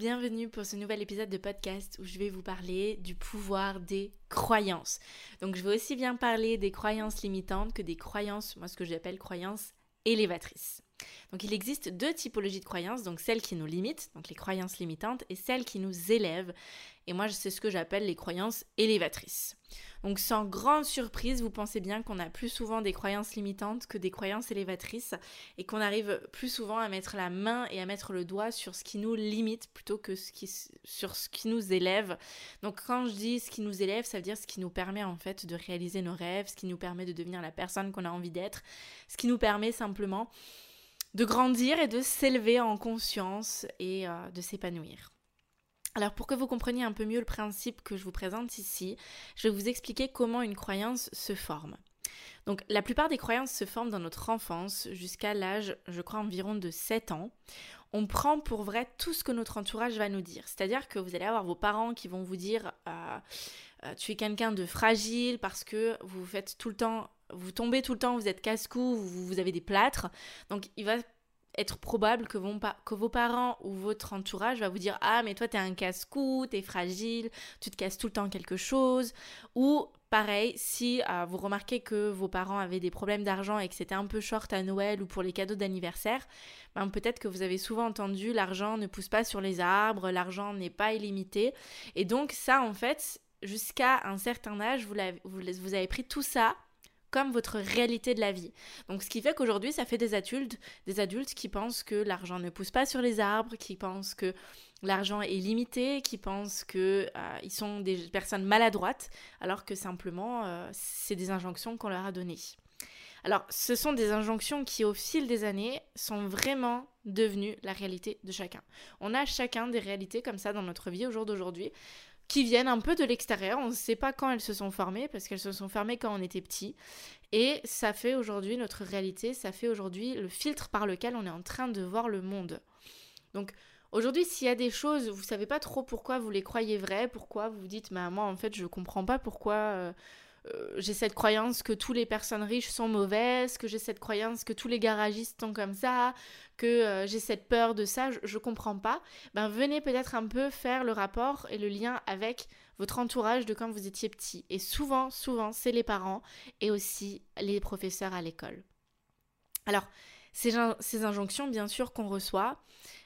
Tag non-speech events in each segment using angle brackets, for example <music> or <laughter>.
Bienvenue pour ce nouvel épisode de podcast où je vais vous parler du pouvoir des croyances. Donc je vais aussi bien parler des croyances limitantes que des croyances, moi ce que j'appelle croyances élévatrices. Donc il existe deux typologies de croyances, donc celles qui nous limitent, donc les croyances limitantes, et celles qui nous élèvent. Et moi c'est ce que j'appelle les croyances élévatrices. Donc sans grande surprise, vous pensez bien qu'on a plus souvent des croyances limitantes que des croyances élévatrices et qu'on arrive plus souvent à mettre la main et à mettre le doigt sur ce qui nous limite plutôt que sur ce qui nous élève. Donc quand je dis ce qui nous élève, ça veut dire ce qui nous permet en fait de réaliser nos rêves, ce qui nous permet de devenir la personne qu'on a envie d'être, ce qui nous permet simplement de grandir et de s'élever en conscience et euh, de s'épanouir. Alors pour que vous compreniez un peu mieux le principe que je vous présente ici, je vais vous expliquer comment une croyance se forme. Donc la plupart des croyances se forment dans notre enfance jusqu'à l'âge, je crois, environ de 7 ans. On prend pour vrai tout ce que notre entourage va nous dire. C'est-à-dire que vous allez avoir vos parents qui vont vous dire euh, euh, tu es quelqu'un de fragile parce que vous faites tout le temps, vous tombez tout le temps, vous êtes casse-cou, vous, avez des plâtres. Donc il va être probable que, vos parents ou votre entourage va vous dire ah mais toi t'es un casse-cou, t'es fragile, tu te casses tout le temps quelque chose ou pareil si euh, vous remarquez que vos parents avaient des problèmes d'argent et que c'était un peu short à Noël ou pour les cadeaux d'anniversaire, ben, peut-être que vous avez souvent entendu l'argent ne pousse pas sur les arbres, l'argent n'est pas illimité et donc ça en fait jusqu'à un certain âge vous avez pris tout ça comme votre réalité de la vie. Donc ce qui fait qu'aujourd'hui, ça fait des adultes, des adultes qui pensent que l'argent ne pousse pas sur les arbres, qui pensent que l'argent est limité, qui pensent que euh, ils sont des personnes maladroites, alors que simplement euh, c'est des injonctions qu'on leur a données. Alors, ce sont des injonctions qui, au fil des années, sont vraiment devenues la réalité de chacun. On a chacun des réalités comme ça dans notre vie au jour d'aujourd'hui qui viennent un peu de l'extérieur. On ne sait pas quand elles se sont formées, parce qu'elles se sont formées quand on était petit. Et ça fait aujourd'hui notre réalité, ça fait aujourd'hui le filtre par lequel on est en train de voir le monde. Donc aujourd'hui, s'il y a des choses, vous savez pas trop pourquoi vous les croyez vraies, pourquoi vous vous dites, mais moi en fait je comprends pas pourquoi... Euh, euh, j'ai cette croyance que toutes les personnes riches sont mauvaises, que j'ai cette croyance que tous les garagistes sont comme ça, que euh, j'ai cette peur de ça, je, ne comprends pas, ben venez peut-être un peu faire le rapport et le lien avec votre entourage de quand vous étiez petit. Et souvent, souvent, c'est les parents et aussi les professeurs à l'école. Alors, ces, ces injonctions, bien sûr, qu'on reçoit,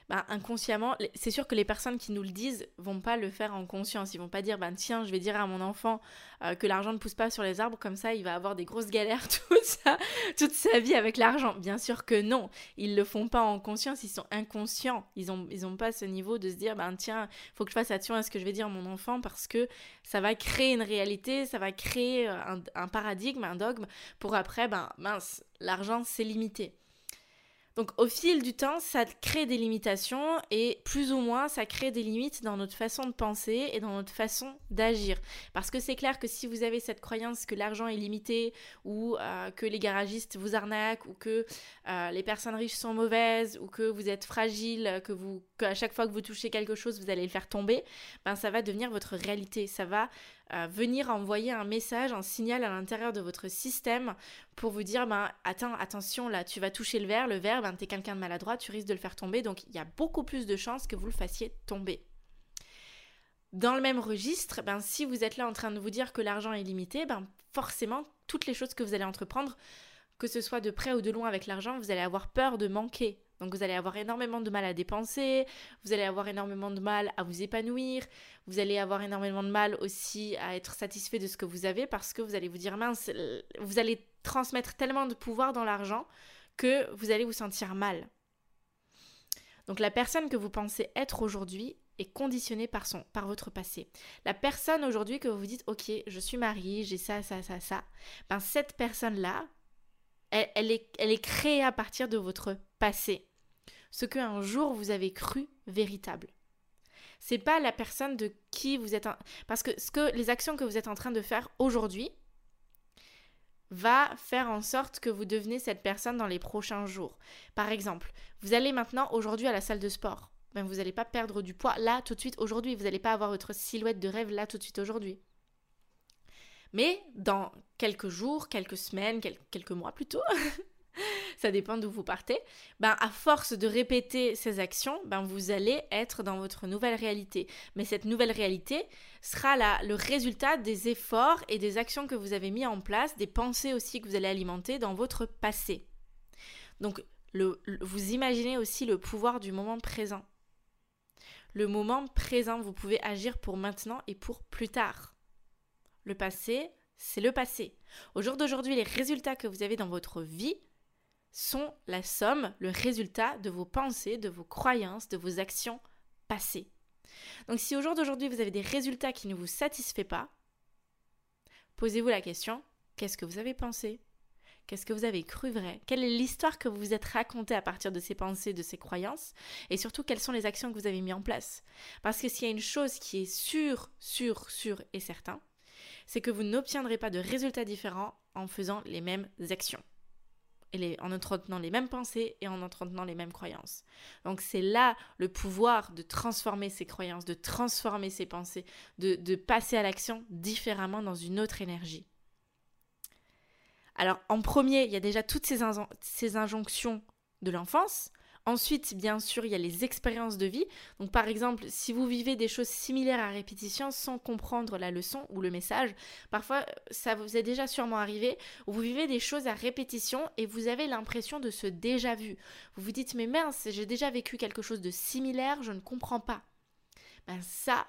bah, inconsciemment, c'est sûr que les personnes qui nous le disent vont pas le faire en conscience. Ils vont pas dire, ben tiens, je vais dire à mon enfant euh, que l'argent ne pousse pas sur les arbres, comme ça il va avoir des grosses galères <laughs> toute sa, toute sa vie avec l'argent. Bien sûr que non, ils le font pas en conscience, ils sont inconscients. Ils ont, ils ont pas ce niveau de se dire, ben tiens, faut que je fasse attention à ce que je vais dire à mon enfant parce que ça va créer une réalité, ça va créer euh, un, un paradigme, un dogme pour après, ben mince, l'argent c'est limité. Donc au fil du temps, ça crée des limitations et plus ou moins, ça crée des limites dans notre façon de penser et dans notre façon d'agir. Parce que c'est clair que si vous avez cette croyance que l'argent est limité ou euh, que les garagistes vous arnaquent ou que euh, les personnes riches sont mauvaises ou que vous êtes fragile, que vous qu'à chaque fois que vous touchez quelque chose, vous allez le faire tomber, ben ça va devenir votre réalité. Ça va venir envoyer un message, un signal à l'intérieur de votre système pour vous dire ben attends, attention là, tu vas toucher le verre, le verre, ben t'es quelqu'un de maladroit, tu risques de le faire tomber, donc il y a beaucoup plus de chances que vous le fassiez tomber. Dans le même registre, ben, si vous êtes là en train de vous dire que l'argent est limité, ben, forcément, toutes les choses que vous allez entreprendre, que ce soit de près ou de loin avec l'argent, vous allez avoir peur de manquer. Donc vous allez avoir énormément de mal à dépenser, vous allez avoir énormément de mal à vous épanouir, vous allez avoir énormément de mal aussi à être satisfait de ce que vous avez parce que vous allez vous dire mince, vous allez transmettre tellement de pouvoir dans l'argent que vous allez vous sentir mal. Donc la personne que vous pensez être aujourd'hui est conditionnée par, son, par votre passé. La personne aujourd'hui que vous vous dites, ok, je suis mariée, j'ai ça, ça, ça, ça, ben cette personne-là, elle, est, elle est créée à partir de votre passé. Ce qu'un jour vous avez cru véritable. C'est pas la personne de qui vous êtes. Parce que, ce que les actions que vous êtes en train de faire aujourd'hui va faire en sorte que vous devenez cette personne dans les prochains jours. Par exemple, vous allez maintenant aujourd'hui à la salle de sport. Ben, vous n'allez pas perdre du poids là tout de suite aujourd'hui. Vous n'allez pas avoir votre silhouette de rêve là tout de suite aujourd'hui. Mais dans quelques jours, quelques semaines, quelques mois plutôt, <laughs> <laughs> ça dépend d'où vous partez, ben à force de répéter ces actions, ben vous allez être dans votre nouvelle réalité. Mais cette nouvelle réalité sera le résultat des efforts et des actions que vous avez mis en place, des pensées aussi que vous allez alimenter dans votre passé. Donc le, vous imaginez aussi le pouvoir du moment présent. Le moment présent, vous pouvez agir pour maintenant et pour plus tard. Le passé, c'est le passé. Au jour d'aujourd'hui, les résultats que vous avez dans votre vie sont la somme, le résultat de vos pensées, de vos croyances, de vos actions passées. Donc si au jour d'aujourd'hui vous avez des résultats qui ne vous satisfont pas, posez-vous la question, qu'est-ce que vous avez pensé? Qu'est-ce que vous avez cru vrai? Quelle est l'histoire que vous vous êtes racontée à partir de ces pensées, de ces croyances? Et surtout, quelles sont les actions que vous avez mises en place? Parce que s'il y a une chose qui est sûre, sûre, sûre et certain, c'est que vous n'obtiendrez pas de résultats différents en faisant les mêmes actions. En entretenant les mêmes pensées et en entretenant les mêmes croyances. Donc c'est là le pouvoir de transformer ces croyances, de transformer ces pensées, de, passer à l'action différemment dans une autre énergie. Alors en premier, il y a déjà toutes ces injonctions de l'enfance, Ensuite, bien sûr, il y a les expériences de vie. Donc, par exemple, si vous vivez des choses similaires à répétition sans comprendre la leçon ou le message, parfois, ça vous est déjà sûrement arrivé, vous vivez des choses à répétition et vous avez l'impression de ce déjà vu. Vous vous dites, mais mince, j'ai déjà vécu quelque chose de similaire, je ne comprends pas. Ben ça,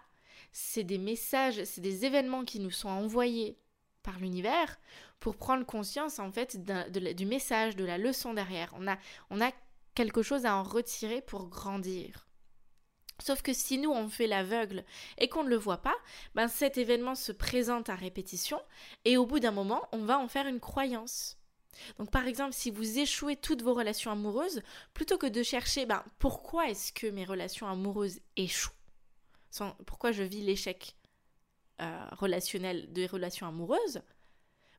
c'est des messages, c'est des événements qui nous sont envoyés par l'univers pour prendre conscience en fait du message, de la leçon derrière. On a, on a quelque chose à en retirer pour grandir. Sauf que si nous on fait l'aveugle et qu'on ne le voit pas, ben cet événement se présente à répétition et au bout d'un moment on va en faire une croyance. Donc par exemple si vous échouez toutes vos relations amoureuses, plutôt que de chercher ben, pourquoi est-ce que mes relations amoureuses échouent, pourquoi je vis l'échec euh, relationnel des relations amoureuses,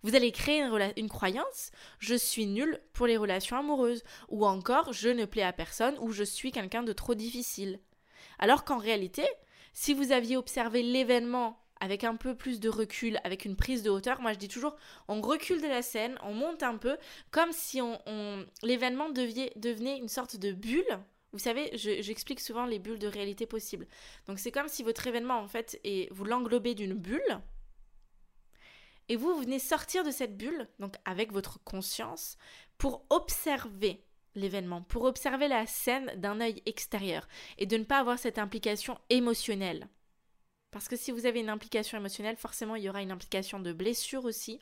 vous allez créer une, croyance, je suis nulle pour les relations amoureuses, ou encore je ne plais à personne, ou je suis quelqu'un de trop difficile. Alors qu'en réalité, si vous aviez observé l'événement avec un peu plus de recul, avec une prise de hauteur, moi je dis toujours, on recule de la scène, on monte un peu, comme si l'événement devenait une sorte de bulle. Vous savez, j'explique souvent les bulles de réalité possibles. Donc c'est comme si votre événement en fait, est, vous l'englobez d'une bulle, et vous, venez sortir de cette bulle, donc avec votre conscience, pour observer l'événement, pour observer la scène d'un œil extérieur et de ne pas avoir cette implication émotionnelle. Parce que si vous avez une implication émotionnelle, forcément il y aura une implication de blessure aussi.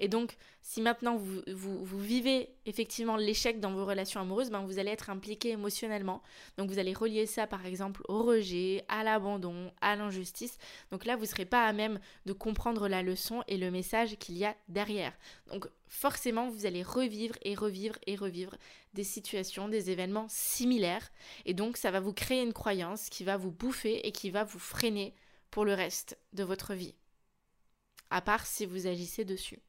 Et donc, si maintenant vous, vivez effectivement l'échec dans vos relations amoureuses, ben vous allez être impliqué émotionnellement. Donc, vous allez relier ça par exemple au rejet, à l'abandon, à l'injustice. Donc là, vous ne serez pas à même de comprendre la leçon et le message qu'il y a derrière. Donc, forcément, vous allez revivre et revivre et revivre des situations, des événements similaires. Et donc, ça va vous créer une croyance qui va vous bouffer et qui va vous freiner pour le reste de votre vie. À part si vous agissez dessus.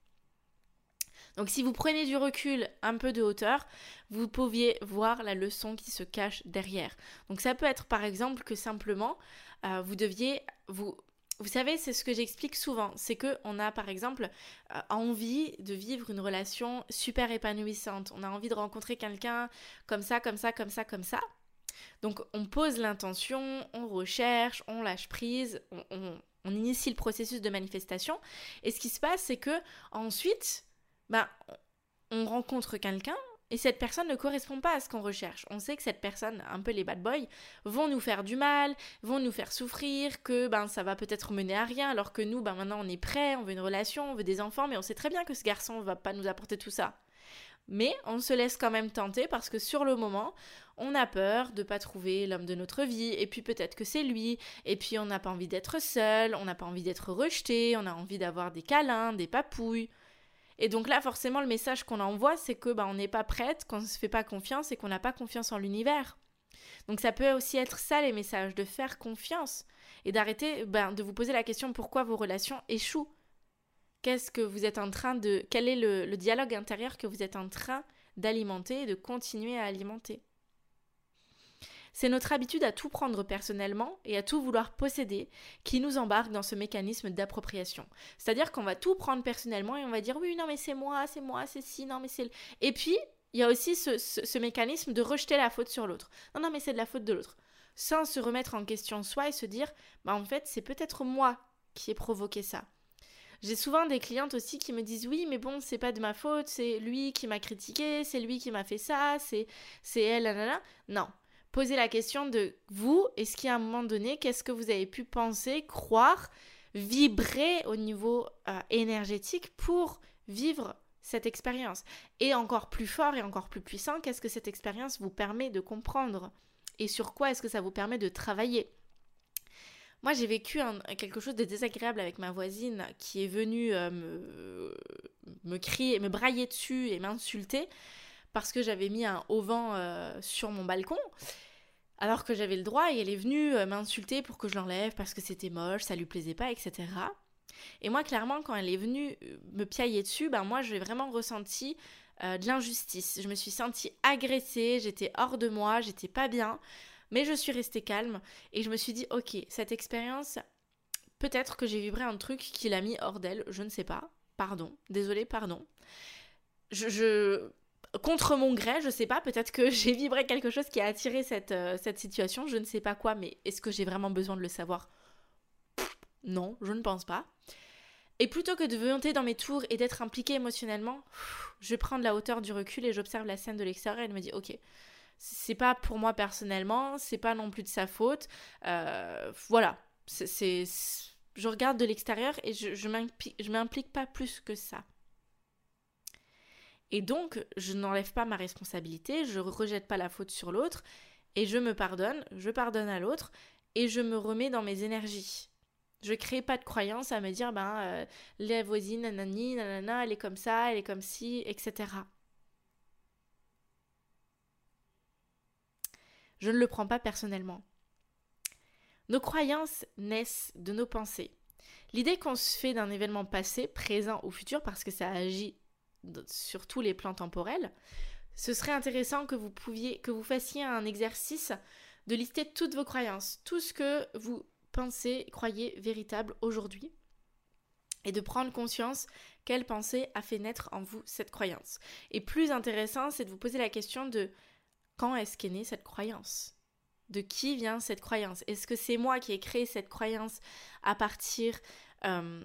Donc si vous prenez du recul, un peu de hauteur, vous pouviez voir la leçon qui se cache derrière. Donc ça peut être par exemple que simplement euh, vous deviez vous vous savez, c'est ce que j'explique souvent, c'est que on a par exemple euh, envie de vivre une relation super épanouissante. On a envie de rencontrer quelqu'un comme ça, comme ça, comme ça, comme ça. Donc on pose l'intention, on recherche, on lâche prise, on, on, initie le processus de manifestation. Et ce qui se passe, c'est que ensuite, ben, on rencontre quelqu'un et cette personne ne correspond pas à ce qu'on recherche. On sait que cette personne, un peu les bad boys, vont nous faire du mal, vont nous faire souffrir, que ben ça va peut-être mener à rien, alors que nous, ben maintenant on est prêt, on veut une relation, on veut des enfants, mais on sait très bien que ce garçon va pas nous apporter tout ça. Mais on se laisse quand même tenter parce que sur le moment, on a peur de pas trouver l'homme de notre vie, et puis peut-être que c'est lui, et puis on n'a pas envie d'être seul, on n'a pas envie d'être rejeté, on a envie d'avoir des câlins, des papouilles. Et donc là, forcément, le message qu'on envoie, c'est que bah, on n'est pas prête, qu'on ne se fait pas confiance et qu'on n'a pas confiance en l'univers. Donc ça peut aussi être ça les messages, de faire confiance et d'arrêter ben, de vous poser la question pourquoi vos relations échouent? Qu'est-ce que vous êtes en train de... Quel est le, le dialogue intérieur que vous êtes en train d'alimenter et de continuer à alimenter? C'est notre habitude à tout prendre personnellement et à tout vouloir posséder qui nous embarque dans ce mécanisme d'appropriation. C'est-à-dire qu'on va tout prendre personnellement et on va dire oui, non mais c'est moi, c'est moi, c'est si, non mais c'est... Et puis, il y a aussi ce, mécanisme de rejeter la faute sur l'autre. Non, non mais c'est de la faute de l'autre. Sans se remettre en question soi et se dire, bah en fait c'est peut-être moi qui ai provoqué ça. J'ai souvent des clientes aussi qui me disent oui, mais bon, c'est pas de ma faute, c'est lui qui m'a critiqué, c'est lui qui m'a fait ça, c'est c'est elle, là, Non, Posez la question de vous, est-ce qu'à un moment donné, qu'est-ce que vous avez pu penser, croire, vibrer au niveau euh, énergétique pour vivre cette expérience? Et encore plus fort et encore plus puissant, qu'est-ce que cette expérience vous permet de comprendre? Et sur quoi est-ce que ça vous permet de travailler? Moi, j'ai vécu quelque chose de désagréable avec ma voisine qui est venue euh, me, crier, me brailler dessus et m'insulter parce que j'avais mis un auvent euh, sur mon balcon alors que j'avais le droit et elle est venue euh, m'insulter pour que je l'enlève parce que c'était moche, ça lui plaisait pas, etc. Et moi, clairement, quand elle est venue euh, me piailler dessus, ben moi, j'ai vraiment ressenti de l'injustice. Je me suis sentie agressée, j'étais hors de moi, j'étais pas bien, mais je suis restée calme et je me suis dit, ok, cette expérience, peut-être que j'ai vibré un truc qui l'a mis hors d'elle, je ne sais pas. Pardon, désolée, pardon. je, contre mon gré, je sais pas, peut-être que <laughs> j'ai vibré quelque chose qui a attiré cette, euh, cette situation, je ne sais pas quoi, mais est-ce que j'ai vraiment besoin de le savoir? Non, je ne pense pas. Et plutôt que de monter dans mes tours et d'être impliquée émotionnellement, je prends de la hauteur du recul et j'observe la scène de l'extérieur et je me dis ok, c'est pas pour moi personnellement, c'est pas non plus de sa faute. Euh, voilà, je regarde de l'extérieur et je, je m'implique pas plus que ça. Et donc, je n'enlève pas ma responsabilité, je rejette pas la faute sur l'autre, et je me pardonne, je pardonne à l'autre, et je me remets dans mes énergies. Je crée pas de croyance à me dire, ben, euh, la voisine, nanani, nanana, elle est comme ça, elle est comme ci, etc. Je ne le prends pas personnellement. Nos croyances naissent de nos pensées. L'idée qu'on se fait d'un événement passé, présent ou futur, parce que ça agit sur tous les plans temporels, ce serait intéressant que vous pouviez, que vous fassiez un exercice de lister toutes vos croyances, tout ce que vous pensez, croyez véritable aujourd'hui, et de prendre conscience quelle pensée a fait naître en vous cette croyance. Et plus intéressant, c'est de vous poser la question de quand est-ce qu'est née cette croyance? De qui vient cette croyance? Est-ce que c'est moi qui ai créé cette croyance à partir euh,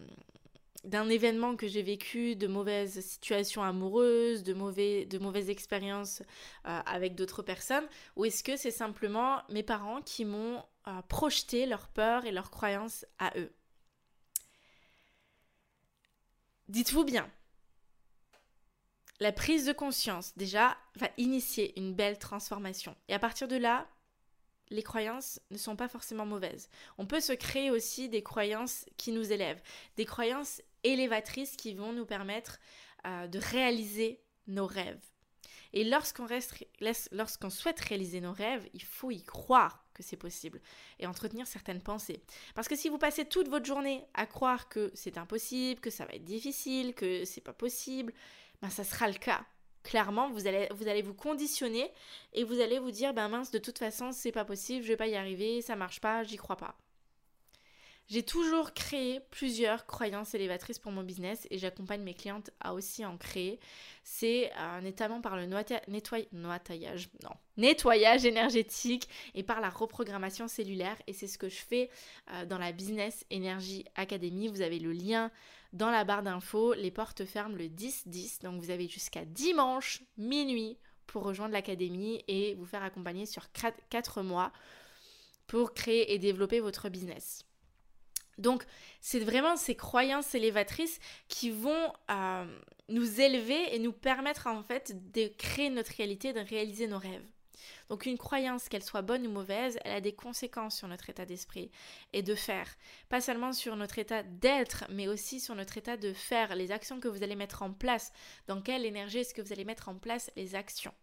d'un événement que j'ai vécu, de mauvaises situations amoureuses, de, mauvais, de mauvaises expériences euh, avec d'autres personnes, ou est-ce que c'est simplement mes parents qui m'ont euh, projeté leurs peurs et leurs croyances à eux? Dites-vous bien, la prise de conscience, déjà, va initier une belle transformation. Et à partir de là, les croyances ne sont pas forcément mauvaises. On peut se créer aussi des croyances qui nous élèvent, des croyances élévatrices qui vont nous permettre euh, de réaliser nos rêves. Et lorsqu'on, souhaite réaliser nos rêves, il faut y croire que c'est possible et entretenir certaines pensées. Parce que si vous passez toute votre journée à croire que c'est impossible, que ça va être difficile, que c'est pas possible, ben ça sera le cas. Clairement, vous allez, vous allez vous conditionner et vous allez vous dire ben mince, de toute façon, c'est pas possible, je vais pas y arriver, ça marche pas, j'y crois pas. J'ai toujours créé plusieurs croyances élévatrices pour mon business et j'accompagne mes clientes à aussi en créer. C'est notamment par le nettoyage, non, nettoyage énergétique et par la reprogrammation cellulaire. Et c'est ce que je fais euh, dans la Business Energy Academy. Vous avez le lien dans la barre d'infos. Les portes ferment le 10-10, donc vous avez jusqu'à dimanche minuit pour rejoindre l'académie et vous faire accompagner sur 4 mois pour créer et développer votre business. Donc, c'est vraiment ces croyances élévatrices qui vont euh, nous élever et nous permettre en fait de créer notre réalité, de réaliser nos rêves. Donc une croyance, qu'elle soit bonne ou mauvaise, elle a des conséquences sur notre état d'esprit et de faire. Pas seulement sur notre état d'être, mais aussi sur notre état de faire, les actions que vous allez mettre en place. Dans quelle énergie est-ce que vous allez mettre en place les actions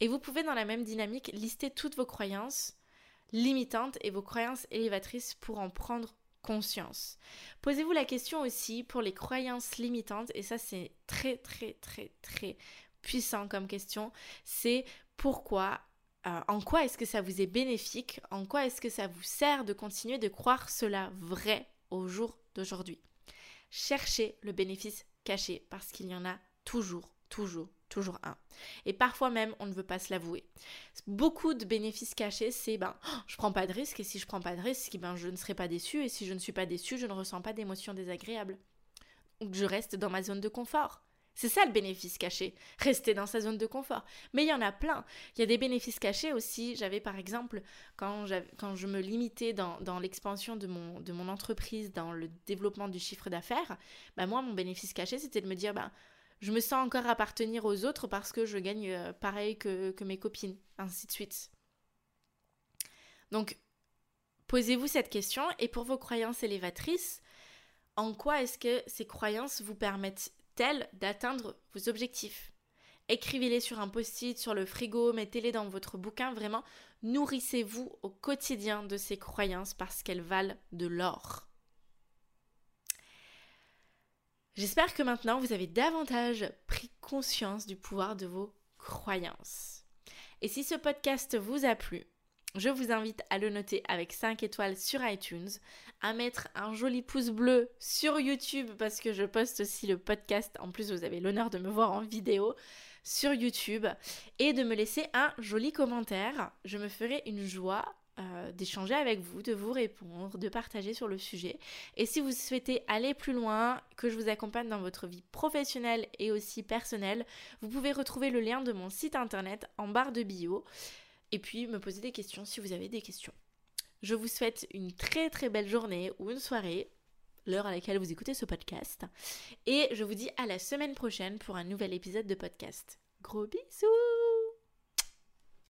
Et vous pouvez dans la même dynamique lister toutes vos croyances limitantes et vos croyances élévatrices pour en prendre conscience. Posez-vous la question aussi pour les croyances limitantes, et ça c'est très très très très puissant comme question, c'est pourquoi, euh, en quoi est-ce que ça vous est bénéfique, en quoi est-ce que ça vous sert de continuer de croire cela vrai au jour d'aujourd'hui? Cherchez le bénéfice caché parce qu'il y en a toujours, toujours, toujours un. Et parfois même, on ne veut pas se l'avouer. Beaucoup de bénéfices cachés, c'est ben, oh, je prends pas de risque et si je prends pas de risque, ben, je ne serai pas déçu et si je ne suis pas déçu, je ne ressens pas d'émotions désagréables. Donc je reste dans ma zone de confort. C'est ça le bénéfice caché, rester dans sa zone de confort. Mais il y en a plein. Il y a des bénéfices cachés aussi. J'avais par exemple, quand, je me limitais dans, l'expansion de mon, de mon entreprise, dans le développement du chiffre d'affaires, bah moi, mon bénéfice caché, c'était de me dire, bah, je me sens encore appartenir aux autres parce que je gagne euh, pareil que, que mes copines, ainsi de suite. Donc, posez-vous cette question et pour vos croyances élévatrices, en quoi est-ce que ces croyances vous permettent tel d'atteindre vos objectifs? Écrivez-les sur un post-it, sur le frigo, mettez-les dans votre bouquin, vraiment nourrissez-vous au quotidien de ces croyances parce qu'elles valent de l'or. J'espère que maintenant vous avez davantage pris conscience du pouvoir de vos croyances. Et si ce podcast vous a plu, je vous invite à le noter avec 5 étoiles sur iTunes, à mettre un joli pouce bleu sur YouTube parce que je poste aussi le podcast. En plus, vous avez l'honneur de me voir en vidéo sur YouTube et de me laisser un joli commentaire. Je me ferai une joie euh, d'échanger avec vous, de vous répondre, de partager sur le sujet. Et si vous souhaitez aller plus loin, que je vous accompagne dans votre vie professionnelle et aussi personnelle, vous pouvez retrouver le lien de mon site internet en barre de bio et puis me poser des questions si vous avez des questions. Je vous souhaite une très très belle journée ou une soirée, l'heure à laquelle vous écoutez ce podcast. Et je vous dis à la semaine prochaine pour un nouvel épisode de podcast. Gros bisous